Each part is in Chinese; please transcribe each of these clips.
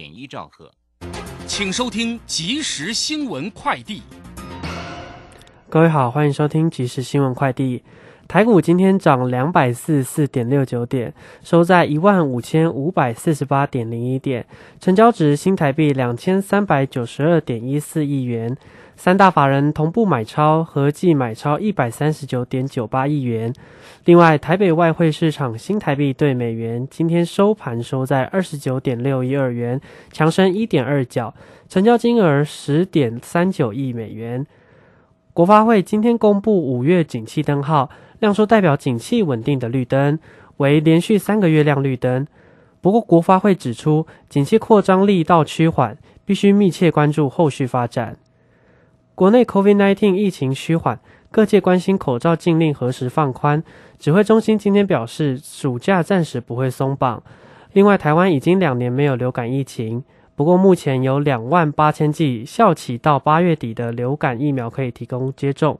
点一兆赫。请收听即时新闻快递。各位好，欢迎收听即时新闻快递。台股今天涨两百四十四点六九点，收在一万五千五百四十八点零一点，成交值新台币两千三百九十二点一四亿元。三大法人同步买超，合计买超一百三十九点九八亿元。另外，台北外汇市场新台币对美元今天收盘收在二十九点六一二元，强升一点二角，成交金额十点三九亿美元。国发会今天公布五月景气灯号，亮出代表景气稳定的绿灯，为连续三个月亮绿灯。不过，国发会指出，景气扩张力道趋缓，必须密切关注后续发展。国内 COVID-19 疫情趋缓，各界关心口罩禁令何时放宽。指挥中心今天表示，暑假暂时不会松绑。另外，台湾已经两年没有流感疫情，不过目前有两万八千剂校企到八月底的流感疫苗可以提供接种。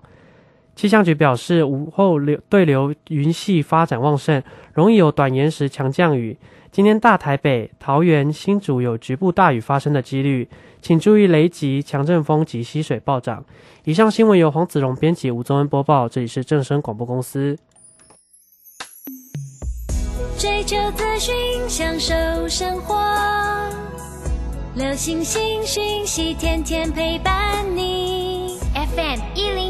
气象局表示，午后流对流云系发展旺盛，容易有短延时强降雨。今天大台北、桃园、新竹有局部大雨发生的几率，请注意雷击、强阵风及溪水暴涨。以上新闻由黄子荣编辑，吴宗恩播报。这里是正声广播公司。追求资讯，享受生活，流星星讯息，天天陪伴你。FM 一零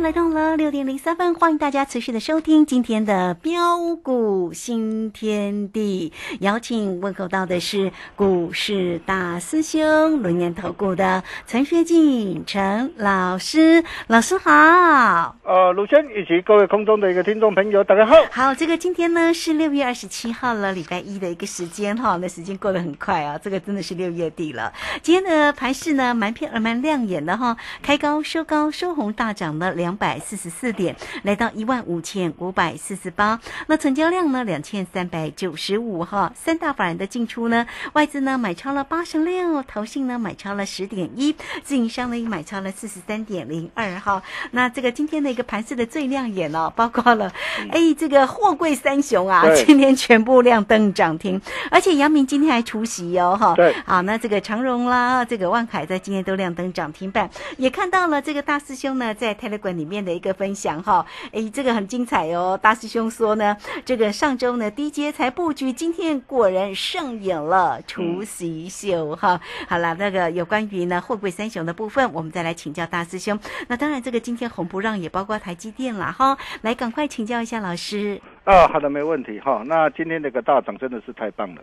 来到了六点零三分，欢迎大家持续的收听今天的标股新天地。邀请问候到的是股市大师兄轮年投顾的陈学进陈老师，老师好。呃，鲁轩以及各位空中的一个听众朋友，大家好。好，这个今天呢是六月二十七号了，礼拜一的一个时间哈，那时间过得很快啊，这个真的是六月底了。今天的盘市呢蛮偏而蛮亮眼的哈，开高收高收红大涨。的两百四十四点，来到一万五千五百四十八。那成交量呢？两千三百九十五哈。三大法人的进出呢？外资呢买超了八十六，投信呢买超了十点一，自营商呢也买超了四十三点零二哈。那这个今天的一个盘势的最亮眼哦，包括了哎这个货柜三雄啊，今天全部亮灯涨停，而且杨明今天还出席哦哈。对。好，那这个长荣啦，这个万海在今天都亮灯涨停板，也看到了这个大师兄呢在台。馆里面的一个分享哈，哎，这个很精彩哦。大师兄说呢，这个上周呢低阶才布局，今天果然上演了除夕秀哈。好了，那个有关于呢货柜三雄的部分，我们再来请教大师兄。那当然，这个今天红不让也包括台积电了哈。来，赶快请教一下老师。啊，好的，没问题哈。那今天这个大涨真的是太棒了，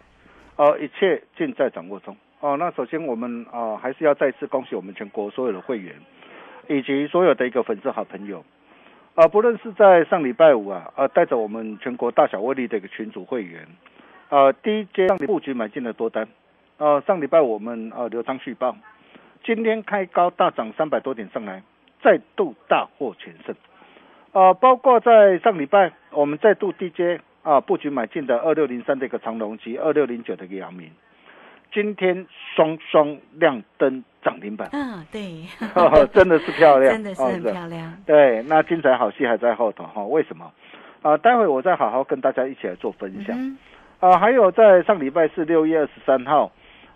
哦，一切尽在掌握中。哦，那首先我们啊还是要再次恭喜我们全国所有的会员。以及所有的一个粉丝好朋友，啊，不论是在上礼拜五啊，啊，带着我们全国大小威力的一个群组会员，啊，第一阶布局买进了多单，啊，上礼拜我们啊流仓续报，今天开高大涨三百多点上来，再度大获全胜，啊，包括在上礼拜我们再度低阶啊布局买进的二六零三的一个长隆及二六零九的一个阳明，今天双双亮灯涨停板，嗯，对，真的是漂亮，真的是很漂亮。对，那精彩好戏还在后头哈，为什么？啊，待会我再好好跟大家一起来做分享。啊，还有在上礼拜是六月二十三号，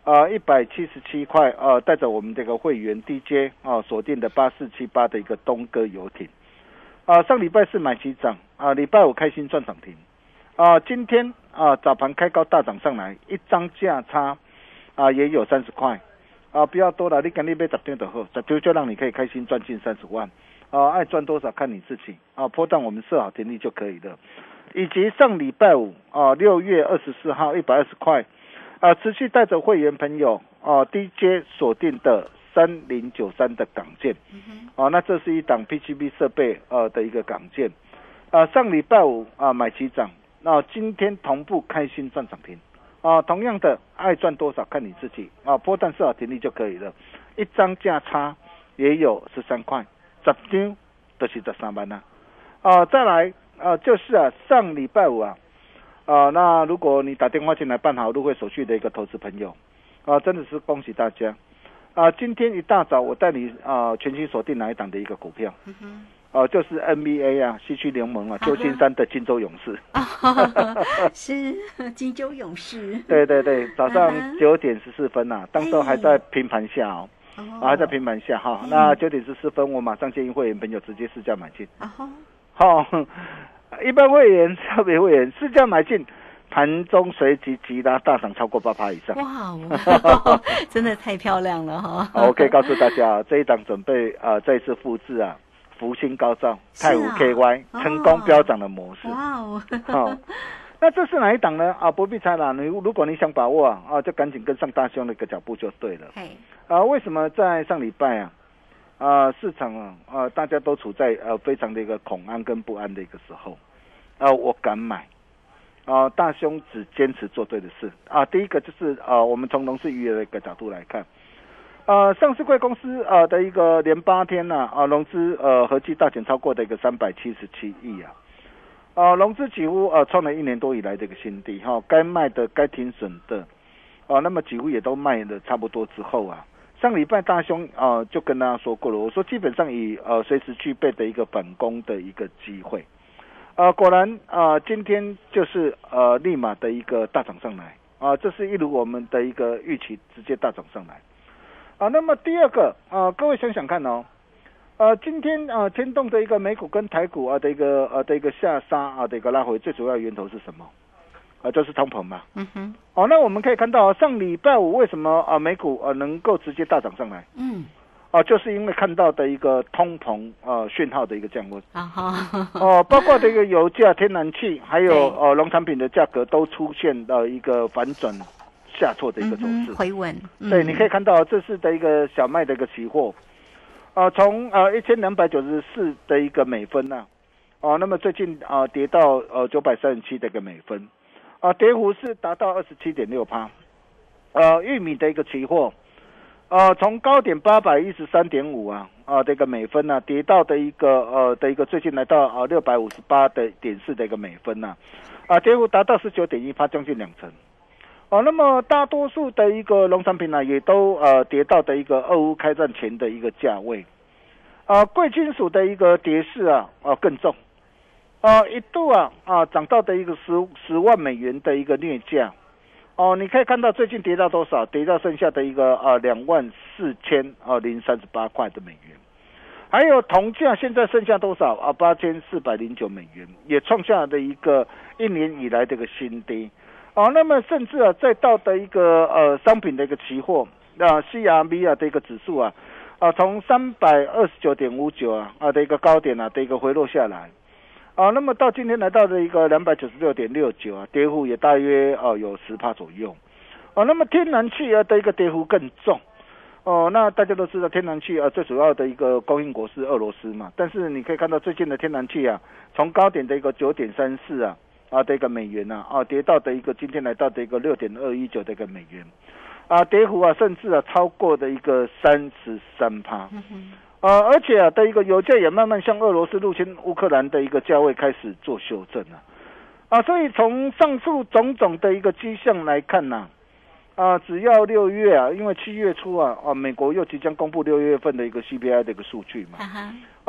啊，一百七十七块，啊，带着我们这个会员 DJ 啊锁定的八四七八的一个东哥游艇，啊，上礼拜是买起涨，啊，礼拜五开心赚涨停，啊，今天啊早盘开高大涨上来，一张价差啊也有三十块，啊，不要多了，你赶紧买十张就好，十张就让你可以开心赚进三十万。啊，爱赚多少看你自己。啊，破档我们设好停利就可以了。以及上礼拜五啊，六月二十四号一百二十块。啊，持续带着会员朋友啊，DJ 锁定的三零九三的港件，啊，那这是一档 PGB 设备呃的一个港建。啊，上礼拜五啊买起涨，那今天同步开心赚涨停啊，同样的爱赚多少看你自己啊，波段设好停利就可以了，一张价差也有十三块。十张都是十三万呐，啊，再来啊，就是啊，上礼拜五啊，啊，那如果你打电话进来办好入会手续的一个投资朋友，啊，真的是恭喜大家，啊，今天一大早我带你啊全新锁定哪一档的一个股票，哦，就是 NBA 啊，西区联盟啊，旧金山的金州勇士，是金州勇士，对对对，早上九点十四分呐，当时还在平盘下哦。啊，在平板下哈，那九点十四分，我马上建议会员朋友直接试价买进。好，一般会员、特别会员试价买进，盘中随即急拉大涨超过八趴以上。哇，真的太漂亮了哈！我可以告诉大家，这一档准备啊再次复制啊，福星高照、泰武 KY 成功飙涨的模式。哇哦，好。那这是哪一档呢？啊，不必猜了。你如果你想把握啊，啊，就赶紧跟上大兄的一个脚步就对了。啊，为什么在上礼拜啊，啊，市场啊，啊，大家都处在呃非常的一个恐安跟不安的一个时候，啊，我敢买。啊，大兄只坚持做对的事。啊，第一个就是啊，我们从农事渔业的一个角度来看，呃，上市贵公司呃的一个连八天呢，啊，融资呃合计大减超过的一个三百七十七亿啊。啊，融资几乎呃创了一年多以来的一个新低哈，该卖的、该停损的，啊，那么几乎也都卖的差不多之后啊，上礼拜大兄啊就跟大家说过了，我说基本上以呃随时具备的一个反攻的一个机会，啊，果然啊今天就是呃立马的一个大涨上来啊，这是一如我们的一个预期，直接大涨上来。啊，那么第二个啊，各位想想看哦。呃，今天啊，牵动的一个美股跟台股啊的一个呃的一个下杀啊的一个拉回，最主要源头是什么？啊，就是通膨嘛。嗯哼。哦，那我们可以看到上礼拜五为什么啊美股啊能够直接大涨上来？嗯。啊，就是因为看到的一个通膨啊讯号的一个降温。啊哈。哦，包括这个油价、天然气，还有呃农产品的价格都出现了一个反转下挫的一个走势。回稳。对，你可以看到这是的一个小麦的一个期货。啊，从呃一千两百九十四的一个美分呢，啊，那么最近啊跌到呃九百三十七的一个美分，啊，跌幅是达到二十七点六趴，呃，玉米的一个期货，呃，从高点八百一十三点五啊啊这个美分呐，跌到的一个呃的一个最近来到啊六百五十八的点四的一个美分呢，啊，跌幅达到十九点一趴，将近两成。哦，那么大多数的一个农产品呢，也都呃跌到的一个俄乌开战前的一个价位，啊，贵金属的一个跌势啊啊更重，啊一度啊啊涨到的一个十十万美元的一个镍价，哦，你可以看到最近跌到多少？跌到剩下的一个啊两万四千啊零三十八块的美元，还有铜价现在剩下多少啊？八千四百零九美元，也创下的一个一年以来的一个新低。哦，那么甚至啊，再到的一个呃商品的一个期货，那 C R V 啊的一个指数啊，啊从三百二十九点五九啊啊的一个高点啊的一个回落下来，啊，那么到今天来到的一个两百九十六点六九啊，跌幅也大约哦有十帕左右，哦，那么天然气啊的一个跌幅更重，哦，那大家都知道天然气啊最主要的一个供应国是俄罗斯嘛，但是你可以看到最近的天然气啊，从高点的一个九点三四啊。啊，的一个美元呐，啊，跌到的一个今天来到的一个六点二一九的一个美元，啊，跌幅啊，甚至啊超过的一个三十三趴，啊，而且啊的一个油价也慢慢向俄罗斯入侵乌克兰的一个价位开始做修正了，啊，所以从上述种种的一个迹象来看呐，啊，只要六月啊，因为七月初啊，啊，美国又即将公布六月份的一个 CPI 的一个数据嘛。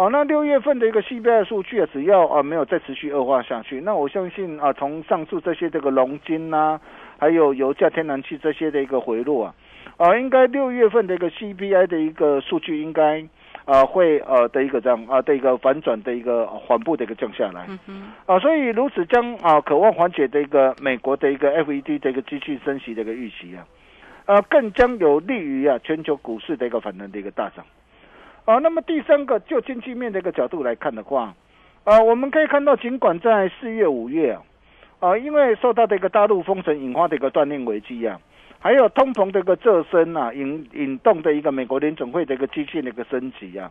哦，那六月份的一个 CPI 数据啊，只要啊没有再持续恶化下去，那我相信啊，从上述这些这个龙金呐、还有油价、天然气这些的一个回落啊，啊，应该六月份的一个 CPI 的一个数据应该啊会呃的一个这样啊的一个反转的一个缓步的一个降下来。嗯，啊，所以如此将啊渴望缓解的一个美国的一个 FED 的一个机器升息的一个预期啊，呃，更将有利于啊全球股市的一个反弹的一个大涨。啊，那么第三个就经济面的一个角度来看的话，啊，我们可以看到，尽管在四月、五月啊，啊，因为受到这个大陆封城引发的一个断链危机啊，还有通膨的一个骤升啊，引引动的一个美国联总会的一个基金的一个升级啊，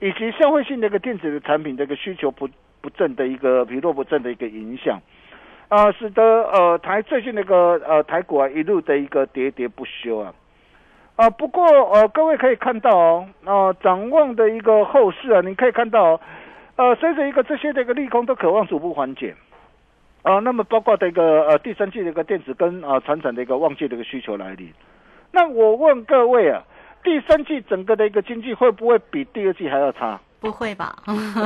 以及消费性的一个电子的产品的一个需求不不振的一个疲弱不振的一个影响，啊，使得呃台最近那个呃台股啊一路的一个喋喋不休啊。啊，不过呃，各位可以看到哦，啊、展望的一个后市啊，你可以看到、哦，呃，随着一个这些的一个利空都渴望逐步缓解，啊、那么包括的一个呃第三季的一个电子跟啊传产的一个旺季的一个需求来临，那我问各位啊，第三季整个的一个经济会不会比第二季还要差？不会吧？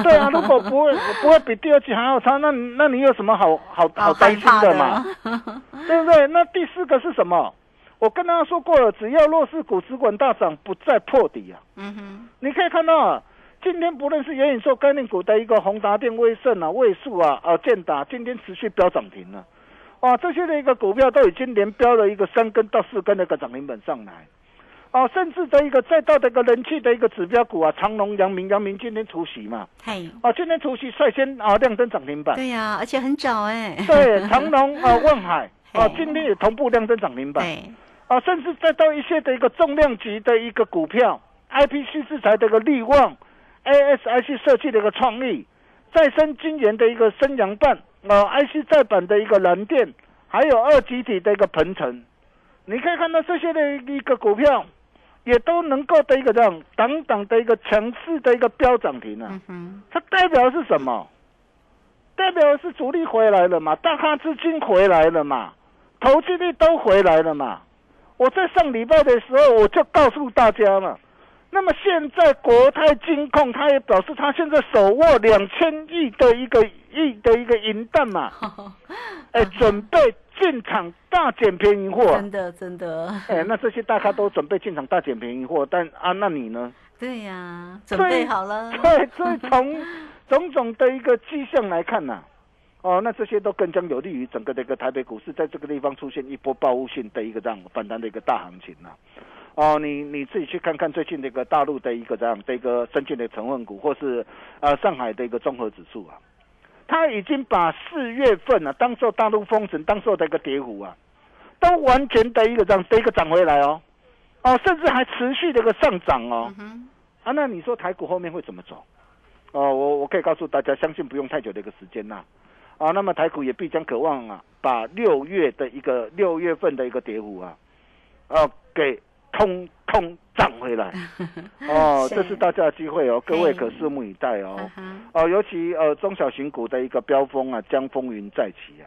对啊，如果不会不会比第二季还要差，那那你有什么好好好担心的嘛？对不对？那第四个是什么？我跟大家说过了，只要弱势股只管大涨，不再破底啊。嗯哼，你可以看到啊，今天不论是元宇宙概念股的一个宏达电、威盛啊、位数啊、啊建达，今天持续飙涨停了。哇，这些的一个股票都已经连标了一个三根到四根的一个涨停板上来。啊，甚至的一个再到的一个人气的一个指标股啊，长隆、阳明、阳明今天除夕嘛，嘿，啊，今天除夕率先啊亮灯涨停板。对呀，而且很早哎，对，长隆啊、万海啊，今天也同步量增涨停板。对，啊，甚至再到一些的一个重量级的一个股票，IPC 制裁的一个力旺，ASIC 设计的一个创意，再生晶圆的一个升阳半，啊，IC 再版的一个蓝电，还有二极体的一个鹏程，你可以看到这些的一个股票，也都能够的一个这样等等的一个强势的一个飙涨停啊。嗯，它代表的是什么？代表的是主力回来了嘛，大咖资金回来了嘛，投机力都回来了嘛。我在上礼拜的时候我就告诉大家了。那么现在国泰金控，他也表示他现在手握两千亿的一个亿的一个银弹嘛，哎，准备进场大捡便宜货。真的真的，哎，那这些大咖都准备进场大捡便宜货，但啊，那你呢？对呀，准备好了，对，所以从 种种的一个迹象来看呐、哦，那这些都更将有利于整个的一个台北股市在这个地方出现一波报复性的一个这样反弹的一个大行情呐、哦，你你自己去看看最近这个大陆的一个这样的一个深圳的成分股，或是呃上海的一个综合指数啊，它已经把四月份啊当做大陆封城当做的一个跌幅啊，都完全的一个这样的一个涨回来哦，哦，甚至还持续的一个上涨哦。嗯，啊，那你说台股后面会怎么走？哦，我我可以告诉大家，相信不用太久的一个时间呐、啊。那么台股也必将渴望啊，把六月的一个六月份的一个跌幅啊，啊，给通通涨回来。哦，是这是大家的机会哦，各位可拭目以待哦。哦，尤其呃中小型股的一个飙风啊，将风云再起啊，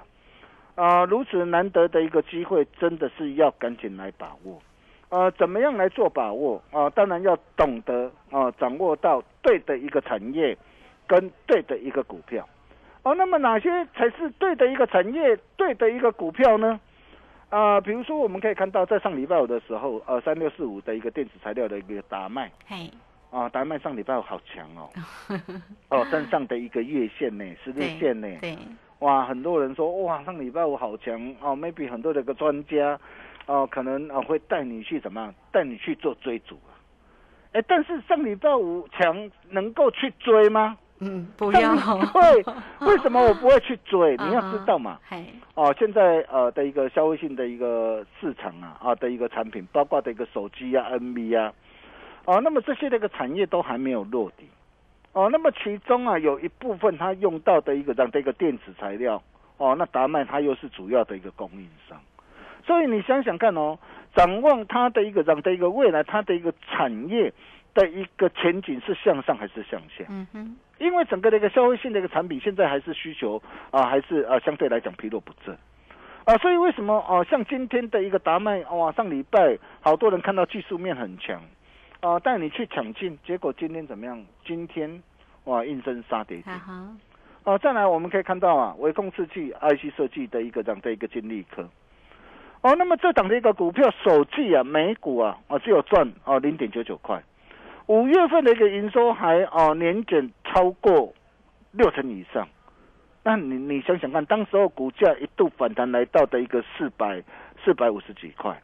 啊、如此难得的一个机会，真的是要赶紧来把握。呃，怎么样来做把握啊、当然要懂得啊、掌握到对的一个产业跟对的一个股票。哦，那么哪些才是对的一个产业、对的一个股票呢？啊、比如说我们可以看到，在上礼拜五的时候，呃，三六四五的一个电子材料的一个达麦嘿，啊，达麦上礼拜五好强哦，哦，站上的一个月线呢，十日线呢，对，哇，很多人说哇，上礼拜五好强哦，maybe 很多的一个专家哦，可能啊会带你去怎么样，带你去做追逐啊。哎，但是上礼拜五强能够去追吗？嗯，不要，对，为什么我不会去追？你要知道嘛。嘿，哦，现在呃的一个消费性的一个市场啊啊的一个产品，包括的一个手机啊、NB 啊，哦，那么这些的一个产业都还没有落地。哦，那么其中啊有一部分它用到的一个这样的一个电子材料，哦，那达麦它又是主要的一个供应商，所以你想想看哦，展望它的一个这样的一个未来，它的一个产业的一个前景是向上还是向下？嗯哼，因为整个的一个消费性的一个产品，现在还是需求啊、还是啊、相对来讲疲弱不振。啊，所以为什么啊、像今天的一个达麦哇，上礼拜好多人看到技术面很强，啊，带你去抢进，结果今天怎么样？今天哇，应声杀跌停哈。哈，哦，再来我们可以看到啊，微控制器 IC 设计的一个这样的一个金利科。哦，那么这档的一个股票首季啊，每股啊啊只有赚啊零点九九块，五月份的一个营收还哦年减超过六成以上。那你你想想看，当时候股价一度反弹来到的一个四百四百五十几块，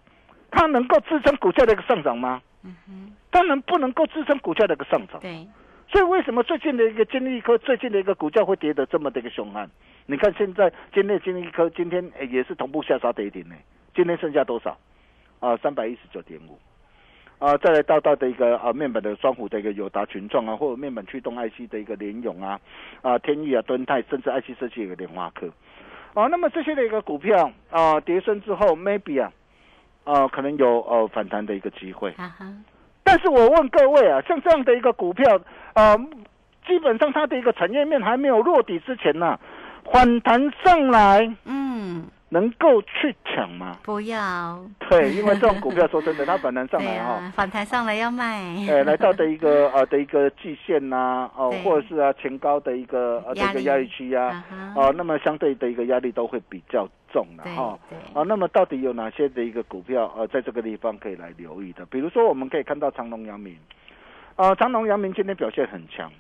它能够支撑股价的一个上涨吗？嗯哼，当然不能够支撑股价的一个上涨。对，所以为什么最近的一个金利科最近的一个股价会跌得这么的一个凶悍？你看现在今天金利科今天诶也是同步下杀跌停呢，今天剩下多少？啊，三百一十九点五。啊，再来到到的一个啊面板的双虎的一个友达群创啊，或者面板驱动 IC 的一个联咏啊，啊天域啊、敦泰，甚至 IC 设计的一个联华科。啊，那么这些的一个股票啊跌升之后，maybe 啊啊可能有呃反弹的一个机会。但是我问各位啊，像这样的一个股票，啊，基本上它的一个产业面还没有落底之前呢、反弹上来嗯，能够去抢吗？不要，对，因为这种股票说真的，它反弹上 对来哈、啊，反弹上来要卖，呃，来到的一个呃的一个季线呐、哦对，或者是啊前高的一个呃的压力。一个压力区呀、啊哈哦，那么相对的一个压力都会比较重的对哈。对，啊，那么到底有哪些的一个股票呃，在这个地方可以来留意的？比如说，我们可以看到长隆、阳明，啊，长隆、阳明今天表现很强，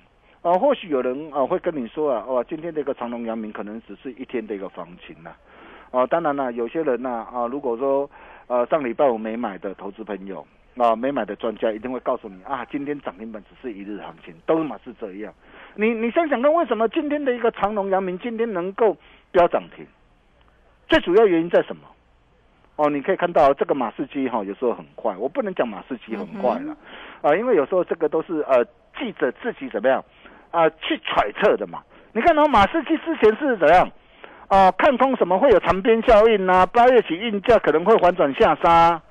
啊，或许有人啊会跟你说啊，哦，今天的一个长隆、阳明可能只是一天的一个行情了、啊，当然了，有些人呐啊如果说呃上礼拜我没买的投资朋友啊，没买的专家一定会告诉你啊，今天涨停板只是一日行情，都嘛是这样。你你想想看，为什么今天的一个长隆、阳明今天能够飙涨停？最主要原因在什么？哦，你可以看到这个马士基哈、有时候很快，我不能讲马士基很快了，啊、因为有时候这个都是呃记者自己怎么样啊、去揣测的嘛。你看到、马士基之前是怎样啊、看空什么会有长边效应啊、八月起运价可能会反转下杀，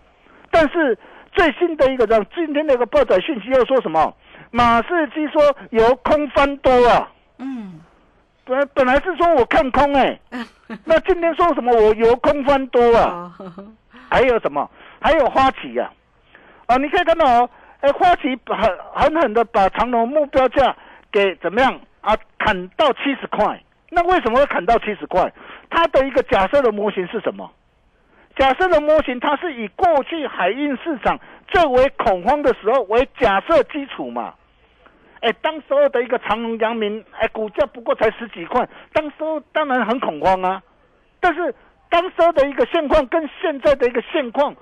但是最新的一个这样今天的一个报载讯息又说什么？马士基说由空翻多啊。嗯，本本来是说我看空哎、那今天说什么我由空翻多啊？哦，还有什么？还有花旗呀、啊，你可以看到哦，哎，花旗狠狠狠的把长隆目标价给怎么样啊？砍到七十块。那为什么会砍到七十块？它的一个假设的模型是什么？假设的模型，它是以过去海运市场最为恐慌的时候为假设基础嘛。哎，当时候的一个长隆、阳明，哎，股价不过才十几块，当时候当然很恐慌啊。但是当时候的一个现况跟现在的一个现况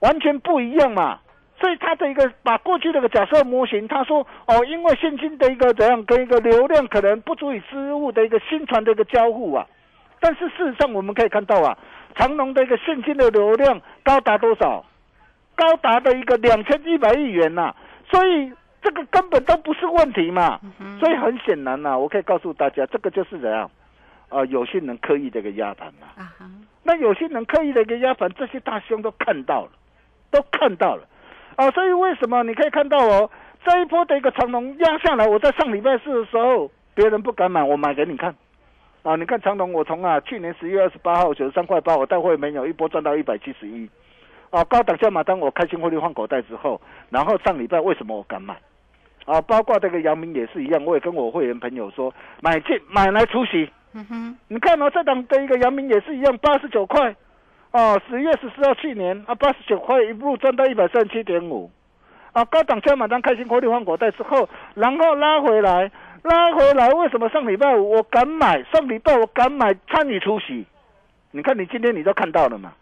完全不一样嘛。所以他的一个把过去的一个假设模型，他说哦，因为现金的一个怎样跟一个流量可能不足以支付的一个新船的一个交互啊。但是事实上我们可以看到啊，长隆的一个现金的流量高达多少？高达的一个两千一百亿元呐、所以这个根本都不是问题嘛。所以很显然呐、我可以告诉大家，这个就是怎样，啊、有些人刻意的一个压盘呐、那有些人刻意的一个压盘，这些大兄都看到了，都看到了，啊，所以为什么你可以看到哦，这一波的一个长龙压下来，我在上礼拜四的时候，别人不敢买，我买给你看，啊，你看长龙，我从啊去年十月二十八号九十三块八，我带会没有一波赚到一百七十一，啊，高档价码单我开心获利换口袋之后，然后上礼拜为什么我敢买？啊，包括这个阳明也是一样，我也跟我会员朋友说，买进买来出席。嗯哼，你看哦，这档的一个阳明也是一样，八十九块，哦，十月十四号去年啊，八十九块一路赚到一百三十七点五，啊，高档加码单开心获利换口袋之后，然后拉回来，拉回来，为什么上礼拜五我敢买？上礼拜我敢买参与出席，你看你今天你都看到了嘛，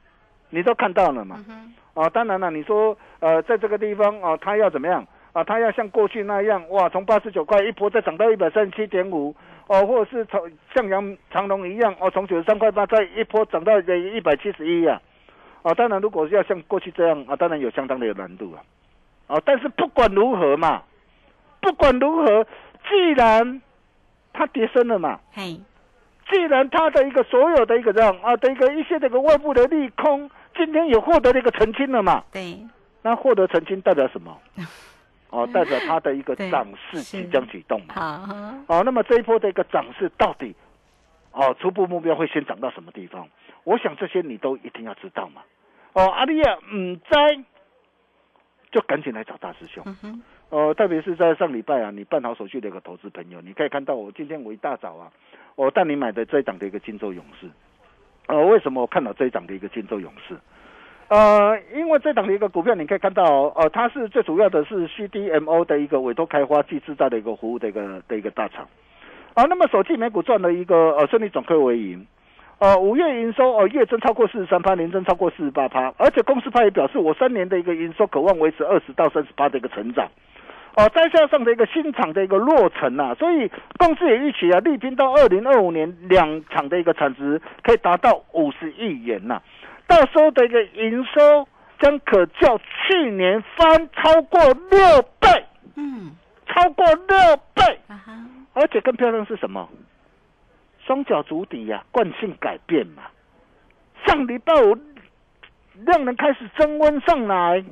你都看到了嘛，嗯哦，当然了，你说呃，在这个地方哦，他要怎么样啊？它要像过去那样哇，从八十九块一波再涨到一百三十七点五哦，或者是从像阳长隆一样哦，从九十三块八再一波涨到一百七十一呀。哦，当然，如果要像过去这样啊，当然有相当的有难度啊。哦，但是不管如何嘛，不管如何，既然它跌升了嘛，嘿，既然它的一个所有的一个这样啊的一个一些这个外部的利空，今天也获得了一个澄清了嘛，对，那获得澄清代表什么？哦，代表它的一个对涨势即将启动嘛。好，哦，那么这一波的一个涨势到底哦，初步目标会先涨到什么地方？我想这些你都一定要知道嘛。哦，阿丽亚，嗯，在就赶紧来找大师兄。嗯，呃，特别是在上礼拜啊，你办好手续的一个投资朋友，你可以看到我今天我一大早啊，我带你买的这一档的一个金州勇士。呃，为什么我看到这一档的一个金州勇士？呃，因为这档的一个股票，你可以看到，呃，它是最主要的是 CDMO 的一个委托开发及制造的一个服务的一个的一个大厂。啊，那么首季每股赚了一个呃顺利转亏为盈。呃，五月营收呃月增超过四十三趴，年增超过四十八趴，而且公司派也表示，我三年的一个营收渴望维持二十到三十八的一个成长。哦，再加上的一个新厂的一个落成啊，所以公司也预期啊，力拼到二零二五年两厂的一个产值可以达到五十亿元呐、到时候的一个营收将可较去年翻超过六倍，嗯，超过六倍。啊哈，而且更漂亮是什么？双脚足底呀、惯性改变嘛。上礼拜五量能开始增温上来，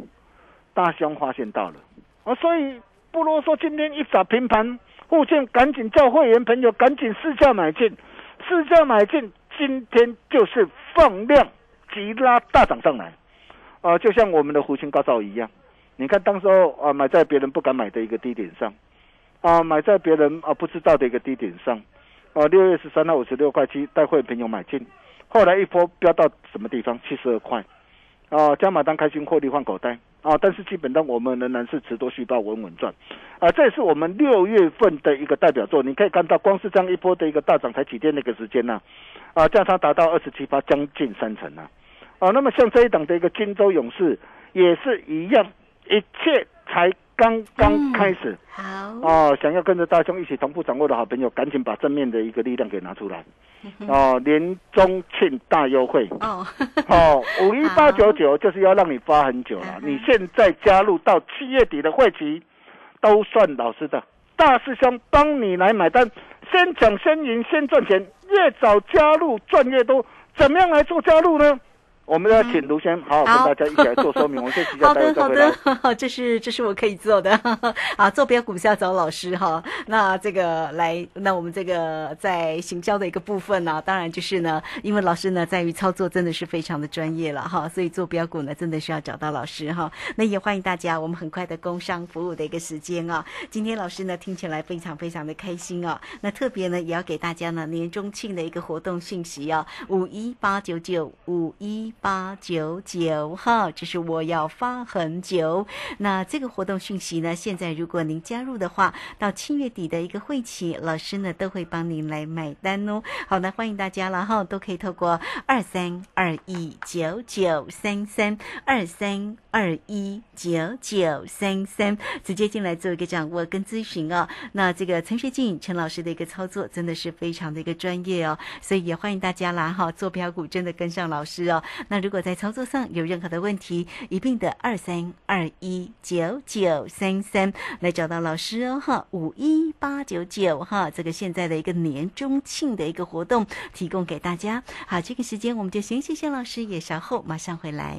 大兄发现到了，啊，所以不啰嗦，今天一早平盘附近，赶紧叫会员朋友赶紧试价买进，试价买进，今天就是放量急拉大涨上来，啊，就像我们的湖青高照一样，你看当时候啊买在别人不敢买的一个低点上。啊，买在别人啊不知道的一个低点上，啊，六月十三号五十六块七，带会朋友买进，后来一波飙到什么地方？七十二块，啊，加码单开心获利换口袋，啊，但是基本上我们仍然是持多续报稳稳赚，啊，这也是我们六月份的一个代表作，你可以看到，光是这样一波的一个大涨才几天的一个时间呢、啊，价差达到二十七八，将近三成啊，啊，那么像这一档的一个金州勇士也是一样，一切才刚刚开始。好，哦，想要跟着大兄一起同步掌握的好朋友，赶紧把正面的一个力量给拿出来。哦，年中庆大优惠，哦，哦，五一八九九 就是要让你发很久了你现在加入到七月底的会期，都算老师的。大师兄帮你来买单，先抢先赢先赚钱，越早加入赚越多。怎么样来做加入呢？我们要请卢先好好跟大家一起来做说明。我们先期好的，好的。，这是这是我可以做的 啊，坐标股票找老师哈。那这个来，那我们这个在行销的一个部分呢、当然就是呢，因为老师呢在于操作真的是非常的专业了哈，所以坐标股呢真的是要找到老师哈。那也欢迎大家，我们很快的工商服务的一个时间啊，今天老师呢听起来非常非常的开心啊。那特别呢也要给大家呢年中庆的一个活动信息啊，五一八九九五一八九九哈，这是我要发很久。那这个活动讯息呢，现在如果您加入的话，到七月底的一个会期，老师呢都会帮您来买单哦。好的，欢迎大家了哈，都可以透过二三二一九九三三二三二一九九三三直接进来做一个掌握跟咨询哦。那这个陈学静陈老师的一个操作真的是非常的一个专业哦，所以也欢迎大家啦哈，做标股真的跟上老师哦。那如果在操作上有任何的问题，一并的二三二一九九三三来找到老师哦哈，五一八九九哈，这个现在的一个年中庆的一个活动提供给大家。好，这个时间我们就先谢谢老师，也稍后马上回来。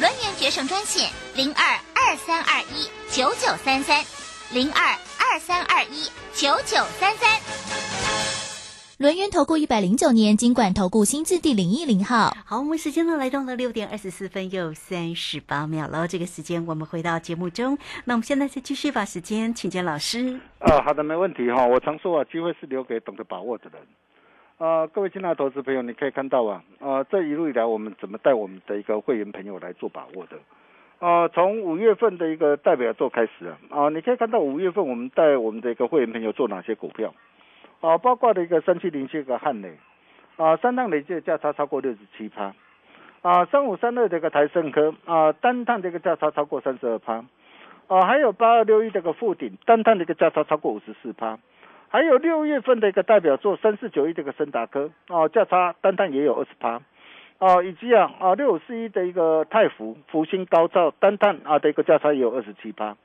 轮源决胜专线零二二三二一九九三三零二二三二一九九三三。轮源投顾一百零九年金管投顾新字第零一零号。好，我们时间呢来到了六点二十四分又三十八秒了。这个时间我们回到节目中，那我们现在再继续把时间请教老师。啊，好的，没问题哈、我常说啊，机会是留给懂得把握的人。呃，各位亲爱的投资朋友，你可以看到啊，呃，这一路以来我们怎么带我们的一个会员朋友来做把握的？呃，从五月份的一个代表作开始啊，啊、你可以看到五月份我们带我们的一个会员朋友做哪些股票？啊、包括的一个三七零七个汉磊，啊、三趟累计的价差超过六十七趴，啊，三五三二这个台盛科，啊，单趟这个价差超过三十二趴，啊，还有八二六一这个富鼎，单趟的一个价差超过五十四趴。还有六月份的一个代表作三四九一这个森达科哦，价差单单也有二十趴哦，以及啊啊六五四一的一个泰福福星高照单碳啊的一个价差也有二十七趴，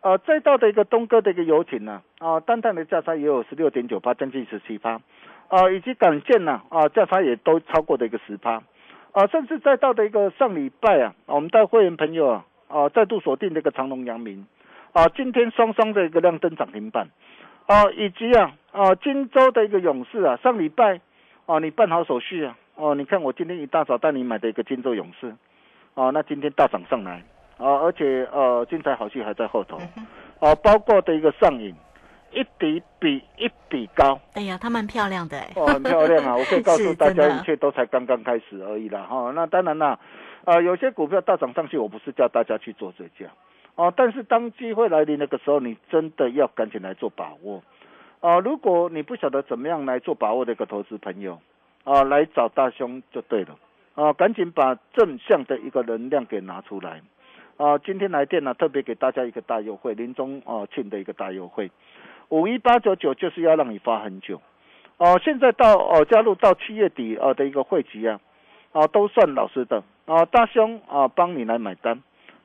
呃，再到的一个东哥的一个游艇呢啊单碳的价差也有十六点九八，将近十七趴，啊以及港建呢啊价差也都超过的一个十趴，啊甚至再到的一个上礼拜啊，我们带会员朋友啊啊再度锁定这个长隆阳明啊今天双双的一个亮灯涨停板。哦，以及啊，哦，荆州的一个勇士啊，上礼拜哦，你办好手续啊，哦，你看我今天一大早带你买的一个荆州勇士，哦，那今天大涨上来，啊，而且呃，精彩好戏还在后头，哦，包括的一个上影，一底比一比高，哎呀，它蛮漂亮的哎，哦，很漂亮啊，我可以告诉大家，一切都才刚刚开始而已啦，哈、那当然啦，呃，有些股票大涨上去，我不是叫大家去做追加。哦，但是当机会来临那个时候，你真的要赶紧来做把握。啊、如果你不晓得怎么样来做把握的一个投资朋友，啊、来找大兄就对了。啊、赶紧把正向的一个能量给拿出来。啊、今天来电呢、特别给大家一个大优惠，临终哦庆的一个大优惠，五一八九九就是要让你发很久。哦、现在到哦加入到七月底啊的一个会期啊，啊、都算老师的啊、大兄啊帮你来买单。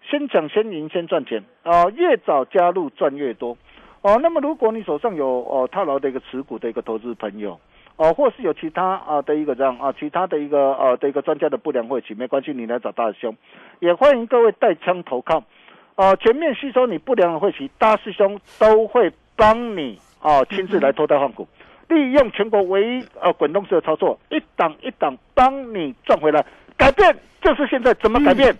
先抢先赢先赚钱啊、越早加入赚越多哦、那么如果你手上有哦套牢的一个持股的一个投资朋友哦、或是有其他啊的一个这样啊其他的一个呃的一个专家的不良会期，没关系，你来找大师兄，也欢迎各位带枪投靠啊、全面吸收你不良的会期，大师兄都会帮你啊、亲自来脱胎换骨。利用全国唯一呃滚动式的操作，一档一档帮你赚回来，改变就是现在，怎么改变？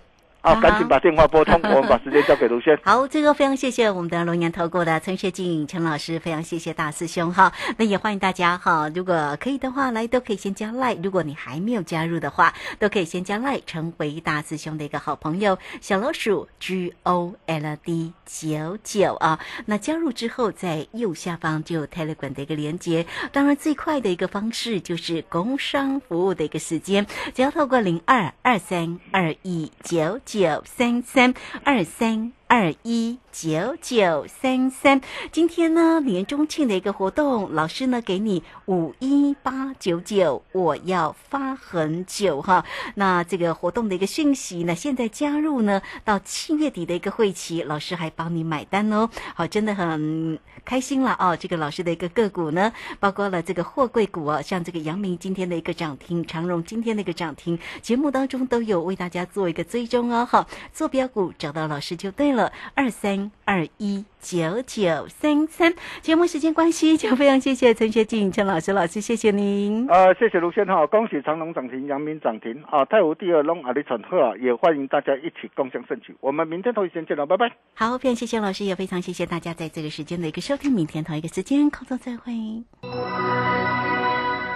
啊，赶紧把电话拨通，我们把时间交给卢轩。好，这个非常谢谢我们的龙岩投顾的陈学静陈老师，非常谢谢大师兄哈。那也欢迎大家哈，如果可以的话，来都可以先加赖。如果你还没有加入的话，都可以先加赖，成为大师兄的一个好朋友。小老鼠 G O L D 九九啊，那加入之后，在右下方就有 Telegram 的一个连接。当然，最快的一个方式就是工商服务的一个时间，只要透过零二二三二一九九九三三二三。二一九九三三，今天呢年中庆的一个活动，老师呢给你五一八九九，我要发很久哈。那这个活动的一个讯息呢，现在加入呢到七月底的一个会期，老师还帮你买单哦。好，真的很开心了哦。这个老师的一个个股呢，包括了这个货柜股哦，像这个阳明今天的一个涨停，长荣今天的一个涨停，节目当中都有为大家做一个追踪哦。好，坐标股找到老师就对了，二三二一九九三三。节目时间关系，就非常谢谢陈学静陈老师，老师谢谢您。呃，谢谢卢先生，恭喜长隆涨停，阳明涨停啊，泰湖第二龙阿里产鹤啊，也欢迎大家一起共享盛举。我们明天同一时间见了，拜拜。好，非常谢谢老师，也非常谢谢大家在这个时间的一个收听，明天同一个时间空中再会。